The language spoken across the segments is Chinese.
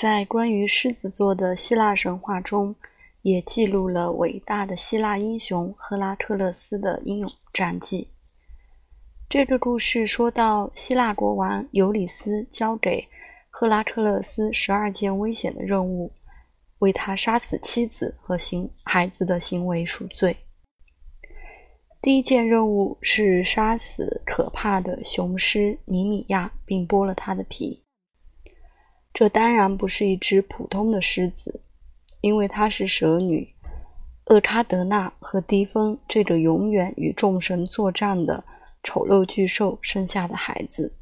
在关于狮子座的希腊神话中，也记录了伟大的希腊英雄赫拉克勒斯的英勇战绩。这个故事说到，希腊国王尤里斯交给赫拉克勒斯十二件危险的任务，为他杀死妻子和行孩子的行为赎罪。第一件任务是杀死可怕的雄狮尼米亚，并剥了他的皮。这当然不是一只普通的狮子，因为它是蛇女厄喀德纳和迪芬这个永远与众神作战的丑陋巨兽生下的孩子。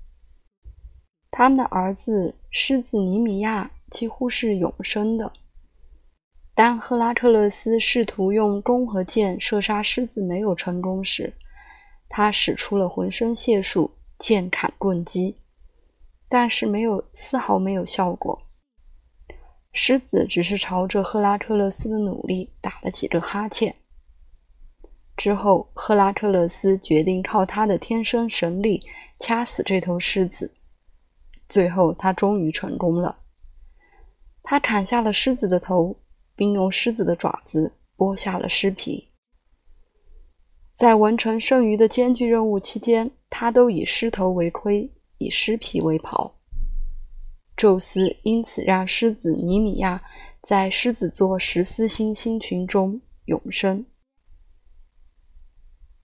他们的儿子狮子尼米亚几乎是永生的。当赫拉特勒斯试图用弓和箭射杀狮子没有成功时，他使出了浑身解数，剑砍棍击。但是没有丝毫没有效果。狮子只是朝着赫拉克勒斯的努力打了几个哈欠。之后，赫拉克勒斯决定靠他的天生神力掐死这头狮子。最后，他终于成功了。他砍下了狮子的头，并用狮子的爪子剥下了狮皮。在完成剩余的艰巨任务期间，他都以狮头为盔。以狮皮为袍，宙斯因此让狮子尼米亚在狮子座十四星星群中永生。